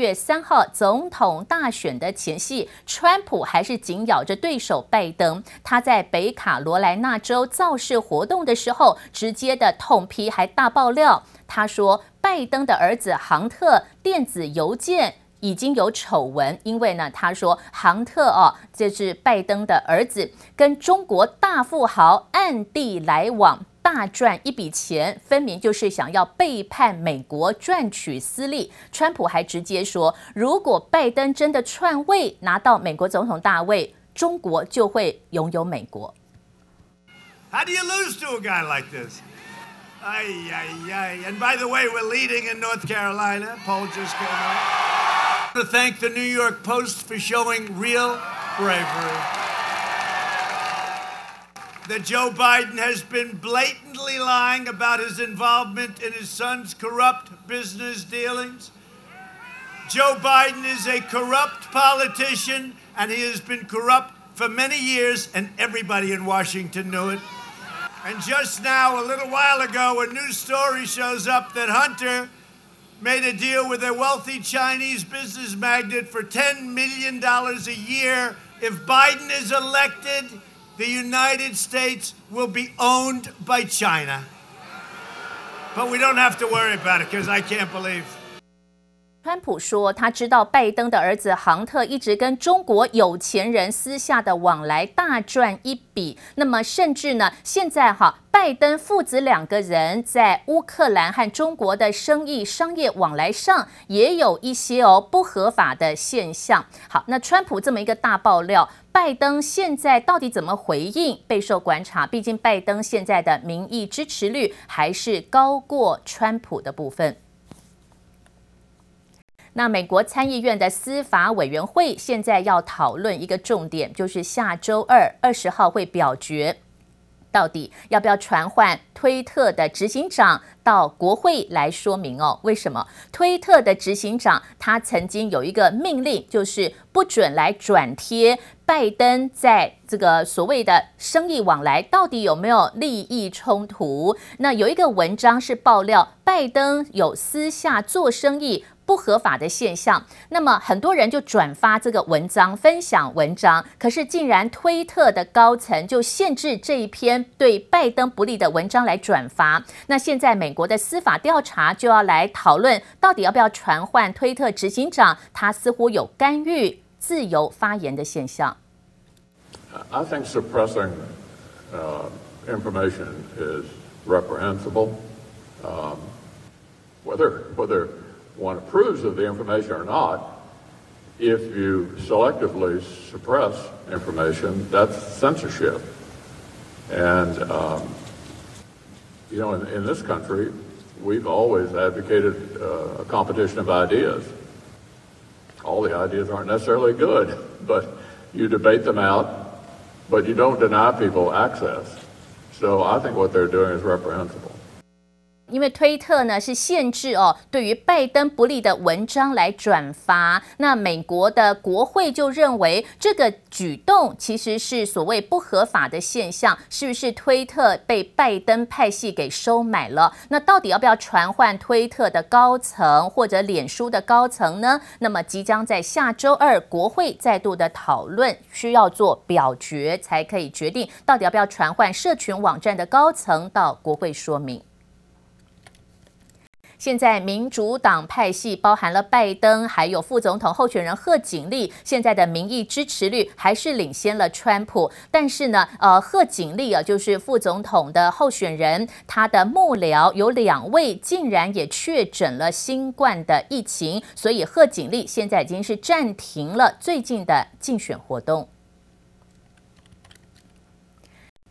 月三号总统大选的前夕，川普还是紧咬着对手拜登。他在北卡罗来纳州造势活动的时候，直接的痛批，还大爆料。他说，拜登的儿子杭特电子邮件已经有丑闻，因为呢，他说杭特哦，这是拜登的儿子，跟中国大富豪暗地来往，大赚一笔钱，分明就是想要背叛美国，赚取私利。川普还直接说，如果拜登真的篡位，拿到美国总统大位，中国就会拥有美国。How do you lose to a guy like this? Ay, ay, ay. And by the way, we're leading in North Carolina. Poll just came out. To thank the New York Post for showing real bravery. That Joe Biden has been blatantly lying about his involvement in his son's corrupt business dealings. Joe Biden is a corrupt politician, and he has been corrupt for many years, and everybody in Washington knew it. And just now, a little while ago, a news story shows up that Hunter made a deal with a wealthy Chinese business magnate for $10 million a year. If Biden is elected, the United States will be owned by China. But we don't have to worry about it because I can't believe. 川普说，他知道拜登的儿子杭特一直跟中国有钱人私下的往来大赚一笔。那么，甚至呢，现在哈，拜登父子两个人在乌克兰和中国的生意商业往来上也有一些哦不合法的现象。好，那川普这么一个大爆料，拜登现在到底怎么回应？备受观察。毕竟，拜登现在的民意支持率还是高过川普的部分。那美国参议院的司法委员会现在要讨论一个重点，就是下周二二十号会表决，到底要不要传唤推特的执行长到国会来说明哦？为什么推特的执行长他曾经有一个命令，就是不准来转贴拜登在这个所谓的生意往来到底有没有利益冲突？那有一个文章是爆料拜登有私下做生意。不合法的现象，那么很多人就转发这个文章，分享文章，可是竟然推特的高层就限制这一篇对拜登不利的文章来转发。那现在美国的司法调查就要来讨论，到底要不要传唤推特执行长？他似乎有干预自由发言的现象。I think suppressing information is reprehensible. Whether whether one approves of the information or not, if you selectively suppress information, that's censorship. And, um, you know, in, in, this country, we've always advocated uh, a competition of ideas. All the ideas aren't necessarily good, but you debate them out, but you don't deny people access. So I think what they're doing is reprehensible. 因为推特呢是限制哦，对于拜登不利的文章来转发，那美国的国会就认为这个举动其实是所谓不合法的现象，是不是推特被拜登派系给收买了？那到底要不要传唤推特的高层或者脸书的高层呢？那么即将在下周二国会再度的讨论，需要做表决才可以决定到底要不要传唤社群网站的高层到国会说明。现在民主党派系包含了拜登，还有副总统候选人贺锦丽，现在的民意支持率还是领先了川普。但是呢，呃，贺锦丽啊，就是副总统的候选人，他的幕僚有两位竟然也确诊了新冠的疫情，所以贺锦丽现在已经是暂停了最近的竞选活动。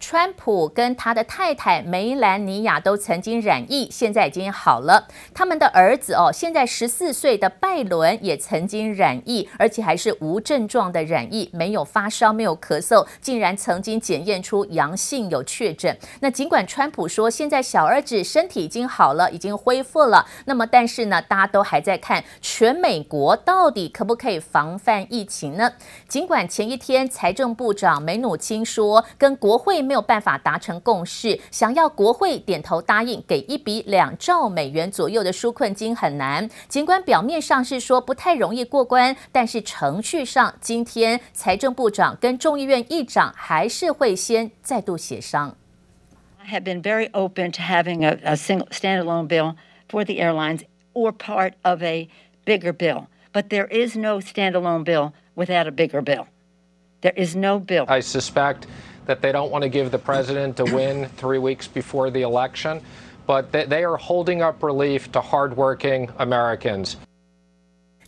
川普跟他的太太梅兰妮亚都曾经染疫，现在已经好了。他们的儿子哦，现在十四岁的拜伦也曾经染疫，而且还是无症状的染疫，没有发烧，没有咳嗽，竟然曾经检验出阳性有确诊。那尽管川普说现在小儿子身体已经好了，已经恢复了，那么但是呢，大家都还在看全美国到底可不可以防范疫情呢？尽管前一天财政部长梅努钦说跟国会没有。办法达成共识，想要国会点头答应给一笔两兆美元左右的纾困金很难。尽管表面上是说不太容易过关，但是程序上，今天财政部长跟众议院议长还是会先再度协商。I have been very open to having a, a single standalone bill for the airlines or part of a bigger bill, but there is no standalone bill without a bigger bill. There is no bill. I suspect that they don't want to give the president a win three weeks before the election, but they are holding up relief to hardworking Americans.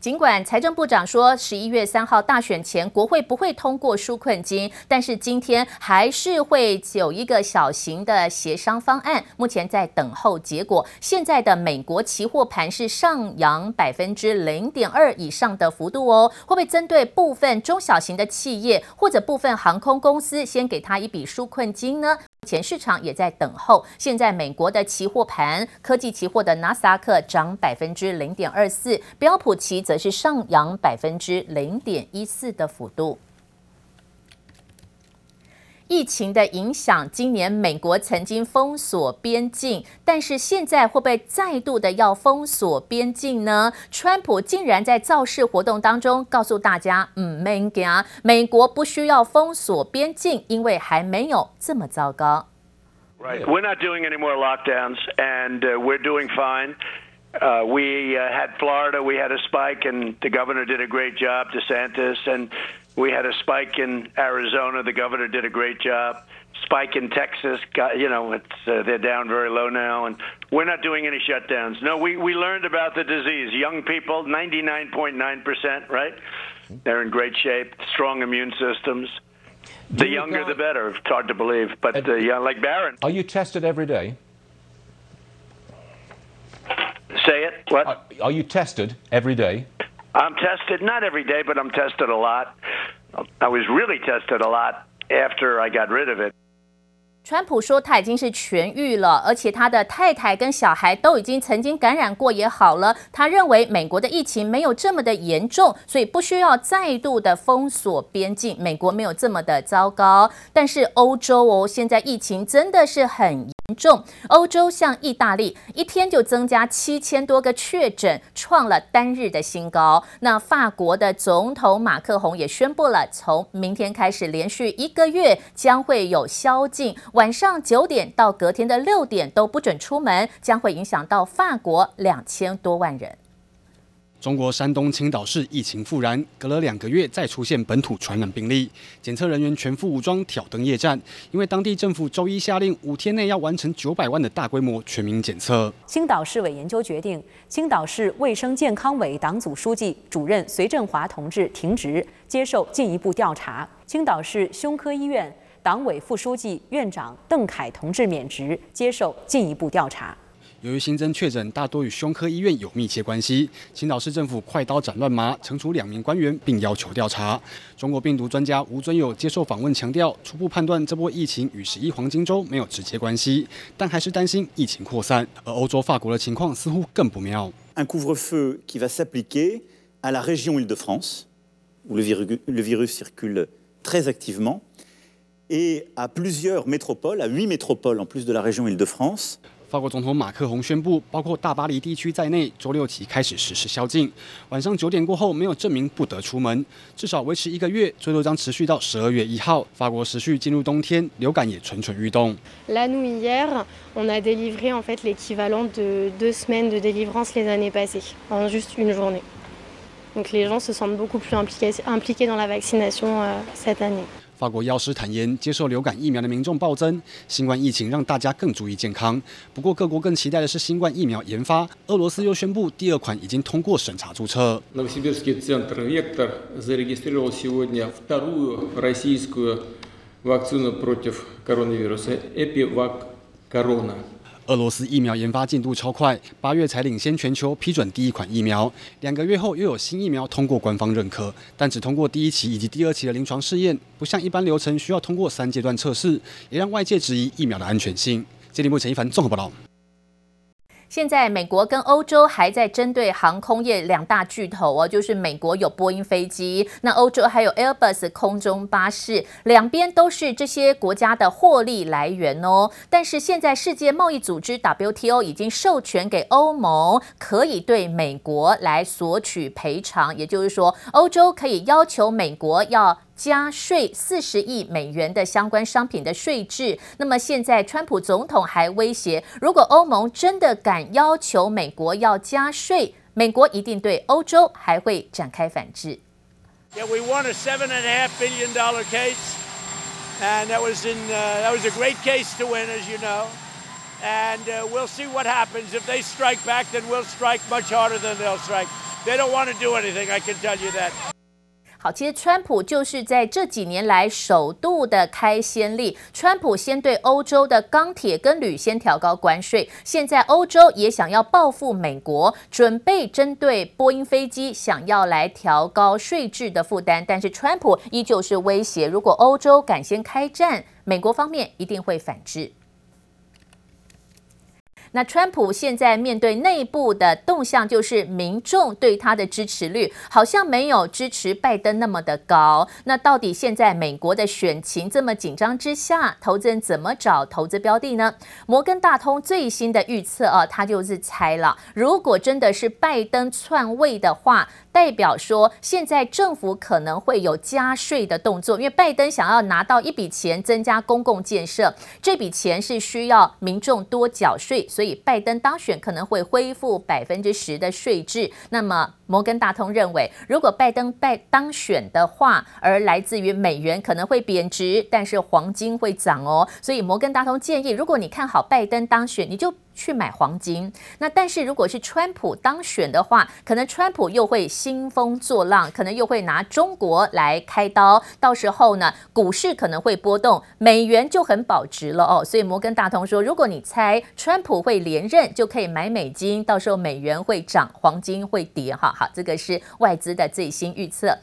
尽管财政部长说十一月三号大选前国会不会通过纾困金，但是今天还是会有一个小型的协商方案，目前在等候结果。现在的美国期货盘是上扬百分之零点二以上的幅度哦，会不会针对部分中小型的企业或者部分航空公司先给他一笔纾困金呢？前市场也在等候。现在美国的期货盘，科技期货的纳斯达克涨百分之零点二四，标普期则是上扬百分之零点一四的幅度。疫情的影响，今年美国曾经封锁边境，但是现在会不会再度的要封锁边境呢？川普竟然在造势活动当中告诉大家：“嗯，没惊，美国不需要封锁边境，因为还没有这么糟糕。” Right, we're not doing any more lockdowns, and we're doing fine. We had Florida, we had a spike, and the governor did a great job, DeSantis, and We had a spike in Arizona. The governor did a great job. Spike in Texas. Got, you know, it's, uh, they're down very low now, and we're not doing any shutdowns. No, we, we learned about the disease. Young people, 99.9%, right? They're in great shape, strong immune systems. The younger, the better. It's hard to believe, but uh, yeah, like Barron. Are you tested every day? Say it. What? Are, are you tested every day? I'm tested, not every day, but I'm tested a lot. I was really tested a lot after I got rid of it. 川普说他已经是痊愈了，而且他的太太跟小孩都已经曾经感染过也好了。他认为美国的疫情没有这么的严重，所以不需要再度的封锁边境。美国没有这么的糟糕，但是欧洲哦，现在疫情真的是很。严重，欧洲像意大利，一天就增加七千多个确诊，创了单日的新高。那法国的总统马克宏也宣布了，从明天开始，连续一个月将会有宵禁，晚上九点到隔天的六点都不准出门，将会影响到法国两千多万人。中国山东青岛市疫情复燃，隔了两个月再出现本土传染病例，检测人员全副武装挑灯夜战，因为当地政府周一下令五天内要完成九百万的大规模全民检测。青岛市委研究决定，青岛市卫生健康委党组书记主任隋振华同志停职，接受进一步调查。青岛市胸科医院党委副书记院长邓凯同志免职，接受进一步调查。由于新增确诊大多与胸科医院有密切关系，青岛市政府快刀斩乱麻，惩处两名官员，并要求调查。中国病毒专家吴尊友接受访问强调，初步判断这波疫情与十一黄金周没有直接关系，但还是担心疫情扩散。而欧洲法国的情况似乎更不妙。Un couvre-feu qui va s'appliquer à la région Île-de-France, où le virus, le virus circule très activement, et à plusieurs métropoles, à huit métropoles en plus de la région Île-de-France. 法国总统马克宏宣布，包括大巴黎地区在内，周六起开始实施宵禁。晚上九点过后，没有证明不得出门，至少维持一个月，最多将持续到十二月一号。法国持续进入冬天，流感也蠢蠢欲动。法国药师坦言，接受流感疫苗的民众暴增，新冠疫情让大家更注意健康。不过，各国更期待的是新冠疫苗研发。俄罗斯又宣布，第二款已经通过审查注册。俄罗斯疫苗研发进度超快，八月才领先全球批准第一款疫苗，两个月后又有新疫苗通过官方认可，但只通过第一期以及第二期的临床试验，不像一般流程需要通过三阶段测试，也让外界质疑疫苗的安全性。接力目前一凡综合报道。现在美国跟欧洲还在针对航空业两大巨头哦，就是美国有波音飞机，那欧洲还有 Airbus 空中巴士，两边都是这些国家的获利来源哦。但是现在世界贸易组织 WTO 已经授权给欧盟，可以对美国来索取赔偿，也就是说，欧洲可以要求美国要。加税四十亿美元的相关商品的税制。那么现在，川普总统还威胁，如果欧盟真的敢要求美国要加税，美国一定对欧洲还会展开反制。Yeah, we won a seven and a half billion dollar case, and that was in uh, that was a great case to win, as you know. And uh, we'll see what happens if they strike back. Then we'll strike much harder than they'll strike. They don't want to do anything. I can tell you that. 好，其实川普就是在这几年来首度的开先例。川普先对欧洲的钢铁跟铝先调高关税，现在欧洲也想要报复美国，准备针对波音飞机想要来调高税制的负担。但是川普依旧是威胁，如果欧洲敢先开战，美国方面一定会反制。那川普现在面对内部的动向，就是民众对他的支持率好像没有支持拜登那么的高。那到底现在美国的选情这么紧张之下，投资人怎么找投资标的呢？摩根大通最新的预测啊，他就是猜了，如果真的是拜登篡位的话。代表说，现在政府可能会有加税的动作，因为拜登想要拿到一笔钱增加公共建设，这笔钱是需要民众多缴税，所以拜登当选可能会恢复百分之十的税制。那么，摩根大通认为，如果拜登拜当选的话，而来自于美元可能会贬值，但是黄金会涨哦。所以，摩根大通建议，如果你看好拜登当选，你就。去买黄金，那但是如果是川普当选的话，可能川普又会兴风作浪，可能又会拿中国来开刀，到时候呢，股市可能会波动，美元就很保值了哦。所以摩根大通说，如果你猜川普会连任，就可以买美金，到时候美元会涨，黄金会跌。哈，好，这个是外资的最新预测。